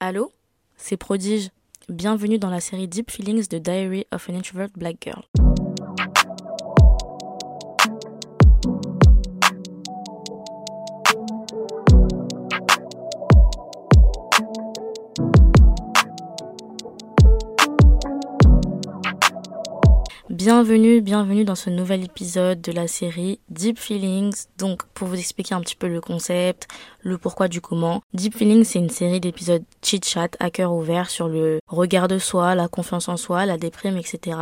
Allô? C'est Prodige. Bienvenue dans la série Deep Feelings de Diary of an Introvert Black Girl. Bienvenue, bienvenue dans ce nouvel épisode de la série Deep Feelings. Donc, pour vous expliquer un petit peu le concept, le pourquoi du comment, Deep Feelings, c'est une série d'épisodes chit-chat à cœur ouvert sur le regard de soi, la confiance en soi, la déprime, etc.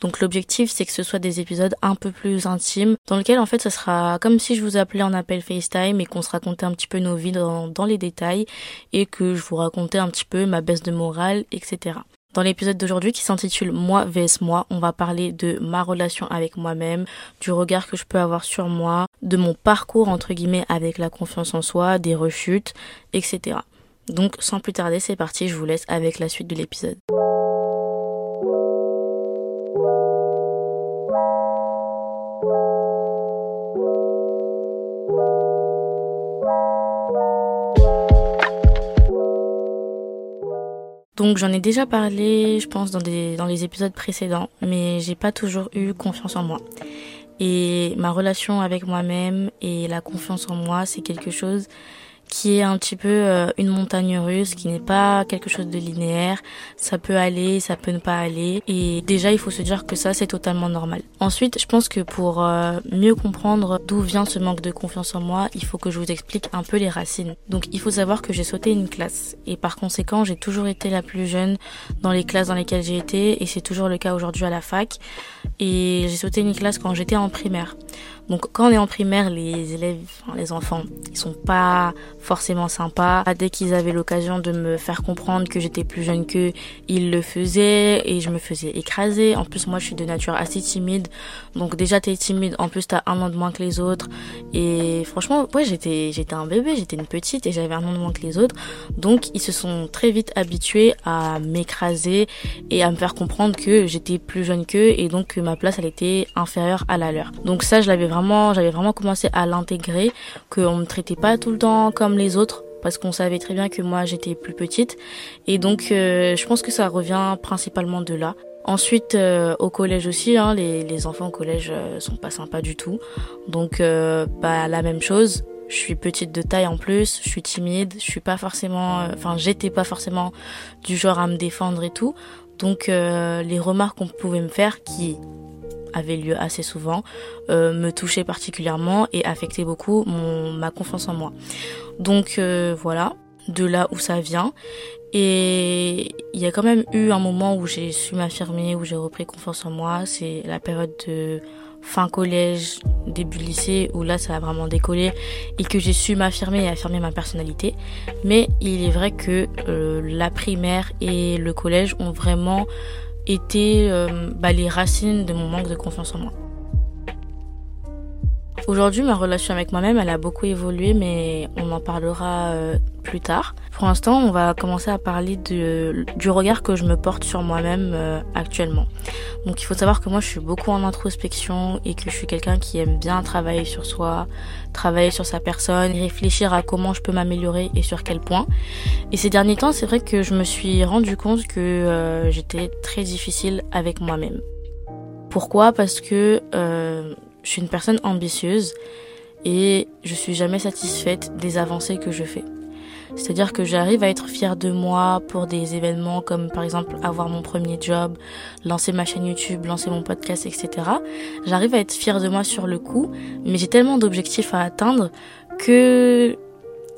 Donc, l'objectif, c'est que ce soit des épisodes un peu plus intimes, dans lesquels, en fait, ce sera comme si je vous appelais en appel FaceTime et qu'on se racontait un petit peu nos vies dans, dans les détails et que je vous racontais un petit peu ma baisse de morale, etc. Dans l'épisode d'aujourd'hui qui s'intitule Moi vs moi, on va parler de ma relation avec moi-même, du regard que je peux avoir sur moi, de mon parcours entre guillemets avec la confiance en soi, des rechutes, etc. Donc sans plus tarder, c'est parti, je vous laisse avec la suite de l'épisode. Donc j'en ai déjà parlé, je pense, dans, dans les épisodes précédents, mais j'ai pas toujours eu confiance en moi. Et ma relation avec moi-même et la confiance en moi, c'est quelque chose qui est un petit peu euh, une montagne russe, qui n'est pas quelque chose de linéaire. Ça peut aller, ça peut ne pas aller. Et déjà, il faut se dire que ça, c'est totalement normal. Ensuite, je pense que pour euh, mieux comprendre d'où vient ce manque de confiance en moi, il faut que je vous explique un peu les racines. Donc, il faut savoir que j'ai sauté une classe. Et par conséquent, j'ai toujours été la plus jeune dans les classes dans lesquelles j'ai été. Et c'est toujours le cas aujourd'hui à la fac. Et j'ai sauté une classe quand j'étais en primaire. Donc quand on est en primaire, les élèves, enfin, les enfants, ils sont pas forcément sympas. Dès qu'ils avaient l'occasion de me faire comprendre que j'étais plus jeune qu'eux, ils le faisaient et je me faisais écraser. En plus, moi, je suis de nature assez timide. Donc déjà, t'es timide. En plus, t'as un an de moins que les autres. Et franchement, ouais, j'étais, j'étais un bébé, j'étais une petite et j'avais un an de moins que les autres. Donc ils se sont très vite habitués à m'écraser et à me faire comprendre que j'étais plus jeune qu'eux et donc que ma place, elle était inférieure à la leur. Donc ça, je l'avais vraiment j'avais vraiment commencé à l'intégrer, qu'on me traitait pas tout le temps comme les autres parce qu'on savait très bien que moi j'étais plus petite et donc euh, je pense que ça revient principalement de là. Ensuite euh, au collège aussi, hein, les, les, enfants au collège euh, sont pas sympas du tout, donc bah la même chose. Je suis petite de taille en plus, je suis timide, je suis pas forcément, enfin j'étais pas forcément du genre à me défendre et tout. Donc les remarques qu'on pouvait me faire qui avait lieu assez souvent, euh, me touchait particulièrement et affectait beaucoup mon, ma confiance en moi. Donc euh, voilà, de là où ça vient. Et il y a quand même eu un moment où j'ai su m'affirmer, où j'ai repris confiance en moi. C'est la période de fin collège, début lycée, où là ça a vraiment décollé et que j'ai su m'affirmer et affirmer ma personnalité. Mais il est vrai que euh, la primaire et le collège ont vraiment étaient euh, bah, les racines de mon manque de confiance en moi. Aujourd'hui, ma relation avec moi-même, elle a beaucoup évolué, mais on en parlera euh, plus tard. Pour l'instant, on va commencer à parler de, du regard que je me porte sur moi-même euh, actuellement. Donc, il faut savoir que moi, je suis beaucoup en introspection et que je suis quelqu'un qui aime bien travailler sur soi, travailler sur sa personne, réfléchir à comment je peux m'améliorer et sur quel point. Et ces derniers temps, c'est vrai que je me suis rendu compte que euh, j'étais très difficile avec moi-même. Pourquoi? Parce que euh, je suis une personne ambitieuse et je suis jamais satisfaite des avancées que je fais. C'est-à-dire que j'arrive à être fière de moi pour des événements comme par exemple avoir mon premier job, lancer ma chaîne YouTube, lancer mon podcast, etc. J'arrive à être fière de moi sur le coup, mais j'ai tellement d'objectifs à atteindre que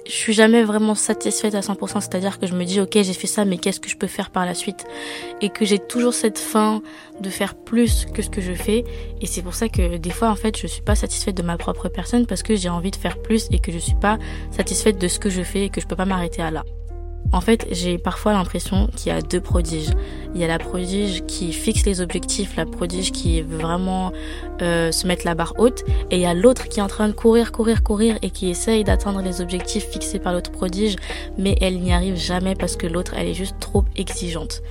je suis jamais vraiment satisfaite à 100%, c'est-à-dire que je me dis ok j'ai fait ça mais qu'est-ce que je peux faire par la suite? Et que j'ai toujours cette faim de faire plus que ce que je fais et c'est pour ça que des fois en fait je suis pas satisfaite de ma propre personne parce que j'ai envie de faire plus et que je suis pas satisfaite de ce que je fais et que je peux pas m'arrêter à là. En fait, j'ai parfois l'impression qu'il y a deux prodiges. Il y a la prodige qui fixe les objectifs, la prodige qui veut vraiment euh, se mettre la barre haute, et il y a l'autre qui est en train de courir, courir, courir et qui essaye d'atteindre les objectifs fixés par l'autre prodige, mais elle n'y arrive jamais parce que l'autre, elle est juste trop exigeante.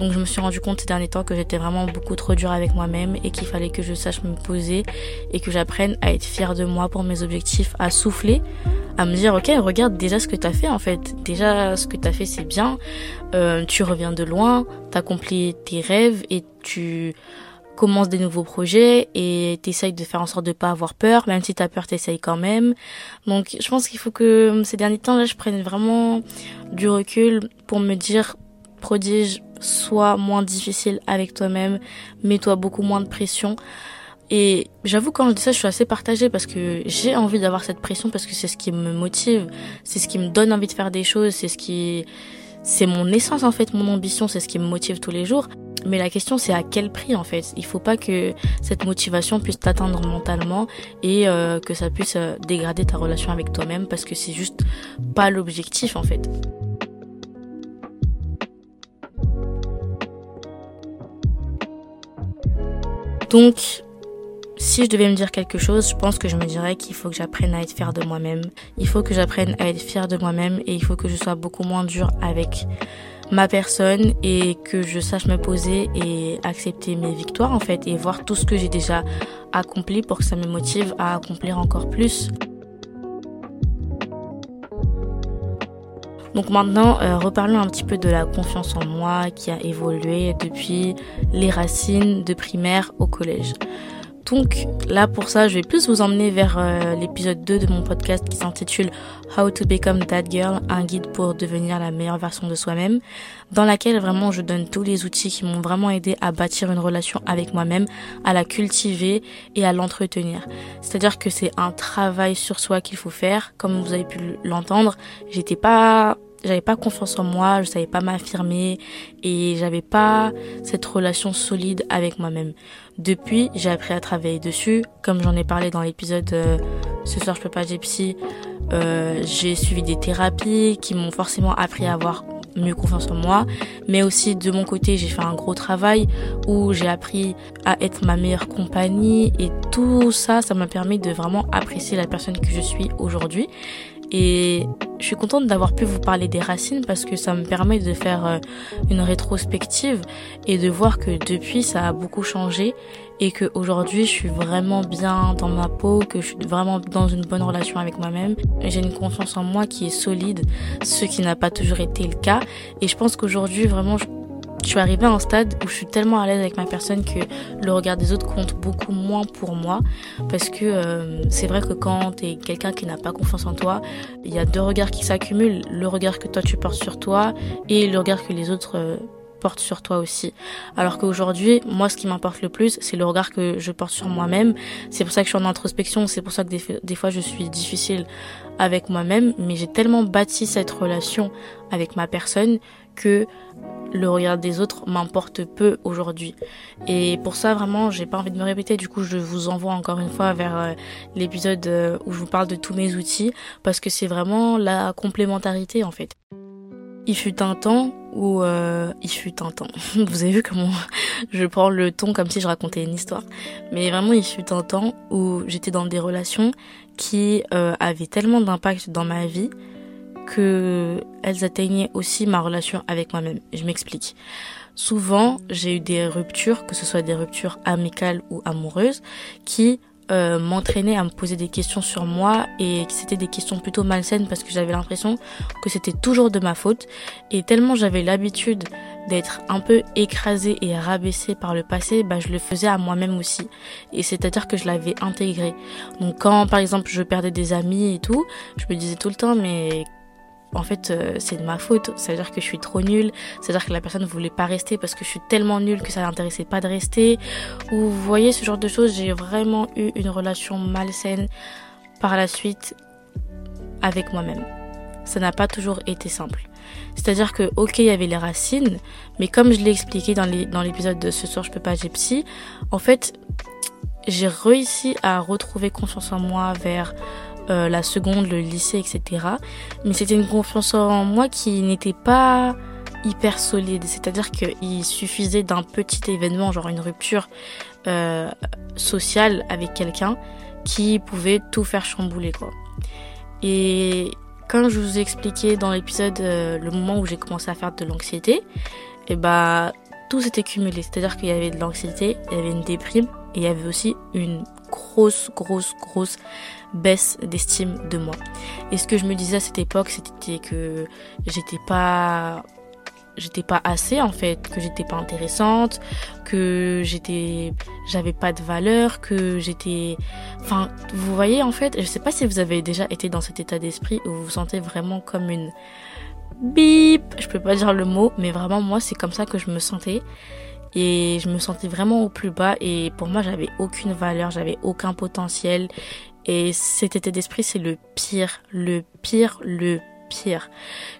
Donc je me suis rendu compte ces derniers temps que j'étais vraiment beaucoup trop dure avec moi-même et qu'il fallait que je sache me poser et que j'apprenne à être fière de moi pour mes objectifs, à souffler, à me dire ok regarde déjà ce que t'as fait en fait. Déjà ce que t'as fait c'est bien. Euh, tu reviens de loin t'accomplis tes rêves et tu commences des nouveaux projets et t'essayes de faire en sorte de pas avoir peur même si t'as peur t'essayes quand même. Donc je pense qu'il faut que ces derniers temps là je prenne vraiment du recul pour me dire prodige sois moins difficile avec toi-même mets-toi beaucoup moins de pression et j'avoue quand je dis ça, je suis assez partagée parce que j'ai envie d'avoir cette pression parce que c'est ce qui me motive, c'est ce qui me donne envie de faire des choses, c'est ce qui c'est mon essence en fait, mon ambition, c'est ce qui me motive tous les jours. Mais la question c'est à quel prix en fait? Il faut pas que cette motivation puisse t'atteindre mentalement et euh, que ça puisse euh, dégrader ta relation avec toi-même parce que c'est juste pas l'objectif en fait. Donc si je devais me dire quelque chose, je pense que je me dirais qu'il faut que j'apprenne à être fière de moi-même. Il faut que j'apprenne à être fière de moi-même et il faut que je sois beaucoup moins dure avec ma personne et que je sache me poser et accepter mes victoires en fait et voir tout ce que j'ai déjà accompli pour que ça me motive à accomplir encore plus. Donc maintenant, euh, reparlons un petit peu de la confiance en moi qui a évolué depuis les racines de primaire au collège. Donc là pour ça, je vais plus vous emmener vers euh, l'épisode 2 de mon podcast qui s'intitule How to Become That Girl, un guide pour devenir la meilleure version de soi-même, dans laquelle vraiment je donne tous les outils qui m'ont vraiment aidé à bâtir une relation avec moi-même, à la cultiver et à l'entretenir. C'est-à-dire que c'est un travail sur soi qu'il faut faire, comme vous avez pu l'entendre. J'étais pas j'avais pas confiance en moi, je savais pas m'affirmer et j'avais pas cette relation solide avec moi-même. Depuis, j'ai appris à travailler dessus, comme j'en ai parlé dans l'épisode euh, ce soir je peux pas j'ai psy. Euh, j'ai suivi des thérapies qui m'ont forcément appris à avoir mieux confiance en moi, mais aussi de mon côté, j'ai fait un gros travail où j'ai appris à être ma meilleure compagnie et tout ça, ça m'a permis de vraiment apprécier la personne que je suis aujourd'hui. Et je suis contente d'avoir pu vous parler des racines parce que ça me permet de faire euh, une rétrospective et de voir que depuis ça a beaucoup changé et que aujourd'hui je suis vraiment bien dans ma peau, que je suis vraiment dans une bonne relation avec moi-même. J'ai une confiance en moi qui est solide, ce qui n'a pas toujours été le cas. Et je pense qu'aujourd'hui vraiment je je suis arrivée à un stade où je suis tellement à l'aise avec ma personne que le regard des autres compte beaucoup moins pour moi. Parce que euh, c'est vrai que quand tu es quelqu'un qui n'a pas confiance en toi, il y a deux regards qui s'accumulent. Le regard que toi tu portes sur toi et le regard que les autres euh, portent sur toi aussi. Alors qu'aujourd'hui, moi ce qui m'importe le plus, c'est le regard que je porte sur moi-même. C'est pour ça que je suis en introspection, c'est pour ça que des, des fois je suis difficile avec moi-même, mais j'ai tellement bâti cette relation avec ma personne que le regard des autres m'importe peu aujourd'hui. Et pour ça, vraiment, j'ai pas envie de me répéter. Du coup, je vous envoie encore une fois vers euh, l'épisode euh, où je vous parle de tous mes outils parce que c'est vraiment la complémentarité en fait. Il fut un temps où euh, il fut un temps. Vous avez vu comment je prends le ton comme si je racontais une histoire. Mais vraiment, il fut un temps où j'étais dans des relations qui avaient tellement d'impact dans ma vie que elles atteignaient aussi ma relation avec moi-même. Je m'explique. Souvent, j'ai eu des ruptures, que ce soit des ruptures amicales ou amoureuses, qui euh, m'entraînaient à me poser des questions sur moi et que c'était des questions plutôt malsaines parce que j'avais l'impression que c'était toujours de ma faute et tellement j'avais l'habitude d'être un peu écrasée et rabaissée par le passé, bah je le faisais à moi-même aussi. Et c'est-à-dire que je l'avais intégré. Donc quand par exemple je perdais des amis et tout, je me disais tout le temps mais en fait euh, c'est de ma faute, ça veut dire que je suis trop nulle, ça veut dire que la personne ne voulait pas rester parce que je suis tellement nulle que ça l'intéressait pas de rester. Ou vous voyez ce genre de choses, j'ai vraiment eu une relation malsaine par la suite avec moi-même. Ça n'a pas toujours été simple. C'est-à-dire que ok il y avait les racines, mais comme je l'ai expliqué dans l'épisode de ce soir je peux pas j'ai psy, en fait j'ai réussi à retrouver confiance en moi vers euh, la seconde, le lycée, etc. Mais c'était une confiance en moi qui n'était pas hyper solide. C'est-à-dire qu'il suffisait d'un petit événement, genre une rupture euh, sociale avec quelqu'un, qui pouvait tout faire chambouler, quoi. Et quand je vous ai expliqué dans l'épisode euh, le moment où j'ai commencé à faire de l'anxiété, et eh bah tout s'était cumulé. C'est-à-dire qu'il y avait de l'anxiété, il y avait une déprime et il y avait aussi une grosse, grosse, grosse baisse d'estime de moi. Et ce que je me disais à cette époque, c'était que j'étais pas j'étais pas assez en fait, que j'étais pas intéressante, que j'étais j'avais pas de valeur, que j'étais enfin vous voyez en fait, je sais pas si vous avez déjà été dans cet état d'esprit où vous vous sentez vraiment comme une bip, je peux pas dire le mot, mais vraiment moi c'est comme ça que je me sentais et je me sentais vraiment au plus bas. Et pour moi j'avais aucune valeur, j'avais aucun potentiel. Et cet état d'esprit c'est le pire, le pire, le pire.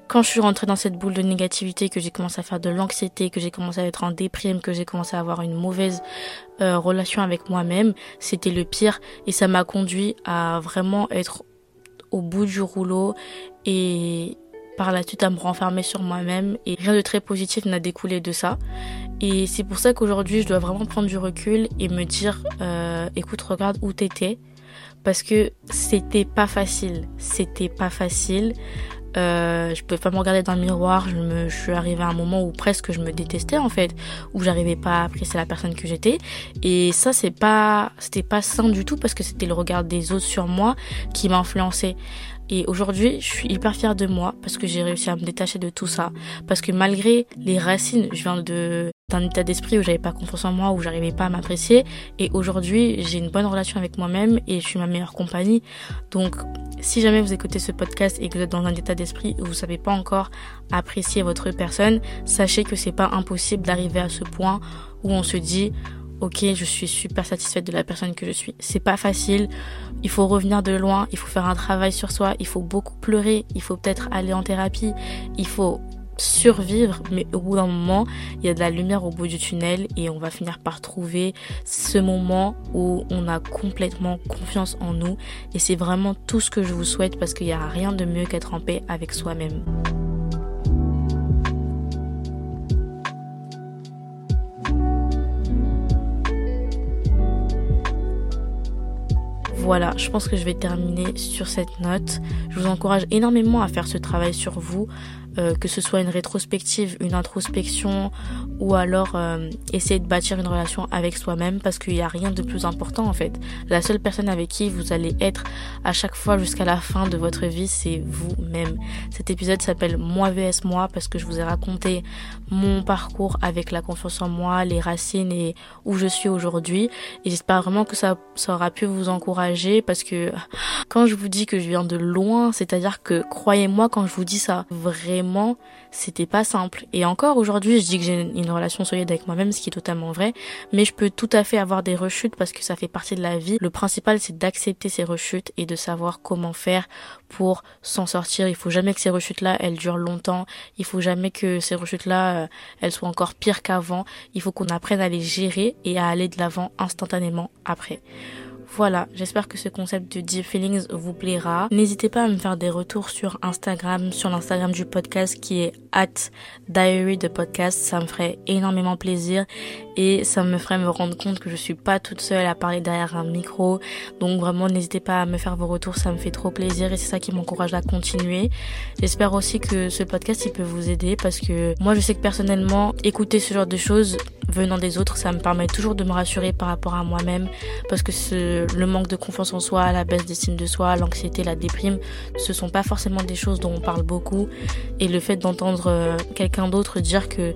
Quand je suis rentrée dans cette boule de négativité, que j'ai commencé à faire de l'anxiété, que j'ai commencé à être en déprime, que j'ai commencé à avoir une mauvaise euh, relation avec moi-même, c'était le pire. Et ça m'a conduit à vraiment être au bout du rouleau. Et par la suite à me renfermer sur moi-même et rien de très positif n'a découlé de ça. Et c'est pour ça qu'aujourd'hui je dois vraiment prendre du recul et me dire euh, écoute regarde où t'étais parce que c'était pas facile, c'était pas facile. Euh, je pouvais pas me regarder dans le miroir. Je, me, suis arrivée à un moment où presque je me détestais en fait, où j'arrivais pas à apprécier la personne que j'étais. Et ça c'est pas, c'était pas sain du tout parce que c'était le regard des autres sur moi qui m'a. Et aujourd'hui, je suis hyper fière de moi parce que j'ai réussi à me détacher de tout ça. Parce que malgré les racines, je viens de d'un état d'esprit où j'avais pas confiance en moi, où j'arrivais pas à m'apprécier. Et aujourd'hui, j'ai une bonne relation avec moi-même et je suis ma meilleure compagnie. Donc, si jamais vous écoutez ce podcast et que vous êtes dans un état d'esprit où vous savez pas encore apprécier votre personne, sachez que c'est pas impossible d'arriver à ce point où on se dit ok, je suis super satisfaite de la personne que je suis. C'est pas facile. Il faut revenir de loin. Il faut faire un travail sur soi. Il faut beaucoup pleurer. Il faut peut-être aller en thérapie. Il faut survivre, mais au bout d'un moment, il y a de la lumière au bout du tunnel et on va finir par trouver ce moment où on a complètement confiance en nous. Et c'est vraiment tout ce que je vous souhaite parce qu'il n'y a rien de mieux qu'être en paix avec soi-même. Voilà, je pense que je vais terminer sur cette note. Je vous encourage énormément à faire ce travail sur vous, euh, que ce soit une rétrospective, une introspection ou alors euh, essayer de bâtir une relation avec soi-même parce qu'il n'y a rien de plus important en fait. La seule personne avec qui vous allez être à chaque fois jusqu'à la fin de votre vie, c'est vous-même. Cet épisode s'appelle Moi vs moi parce que je vous ai raconté mon parcours avec la confiance en moi, les racines et où je suis aujourd'hui. Et j'espère vraiment que ça, ça aura pu vous encourager parce que quand je vous dis que je viens de loin, c'est-à-dire que croyez-moi quand je vous dis ça, vraiment c'était pas simple. Et encore aujourd'hui, je dis que j'ai une relation solide avec moi-même, ce qui est totalement vrai, mais je peux tout à fait avoir des rechutes parce que ça fait partie de la vie. Le principal, c'est d'accepter ces rechutes et de savoir comment faire pour s'en sortir. Il faut jamais que ces rechutes-là, elles durent longtemps. Il faut jamais que ces rechutes-là, euh, elles soient encore pires qu'avant. Il faut qu'on apprenne à les gérer et à aller de l'avant instantanément après. Voilà, j'espère que ce concept de Deep Feelings vous plaira. N'hésitez pas à me faire des retours sur Instagram, sur l'Instagram du podcast qui est at diary de podcast. Ça me ferait énormément plaisir et ça me ferait me rendre compte que je suis pas toute seule à parler derrière un micro. Donc vraiment, n'hésitez pas à me faire vos retours, ça me fait trop plaisir et c'est ça qui m'encourage à continuer. J'espère aussi que ce podcast il peut vous aider parce que moi je sais que personnellement, écouter ce genre de choses venant des autres, ça me permet toujours de me rassurer par rapport à moi-même parce que le manque de confiance en soi, la baisse d'estime de soi, l'anxiété, la déprime, ce sont pas forcément des choses dont on parle beaucoup et le fait d'entendre euh, quelqu'un d'autre dire que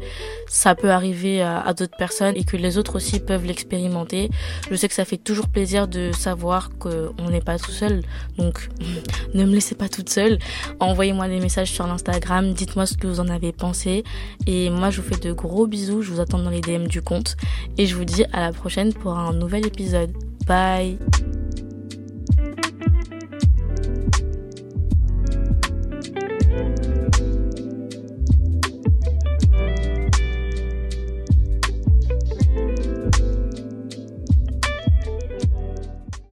ça peut arriver à, d'autres personnes et que les autres aussi peuvent l'expérimenter, je sais que ça fait toujours plaisir de savoir qu'on n'est pas tout seul. Donc ne me laissez pas toute seule. Envoyez-moi des messages sur l'Instagram, dites-moi ce que vous en avez pensé et moi je vous fais de gros bisous, je vous attends dans les DM du compte et je vous dis à la prochaine pour un nouvel épisode. Bye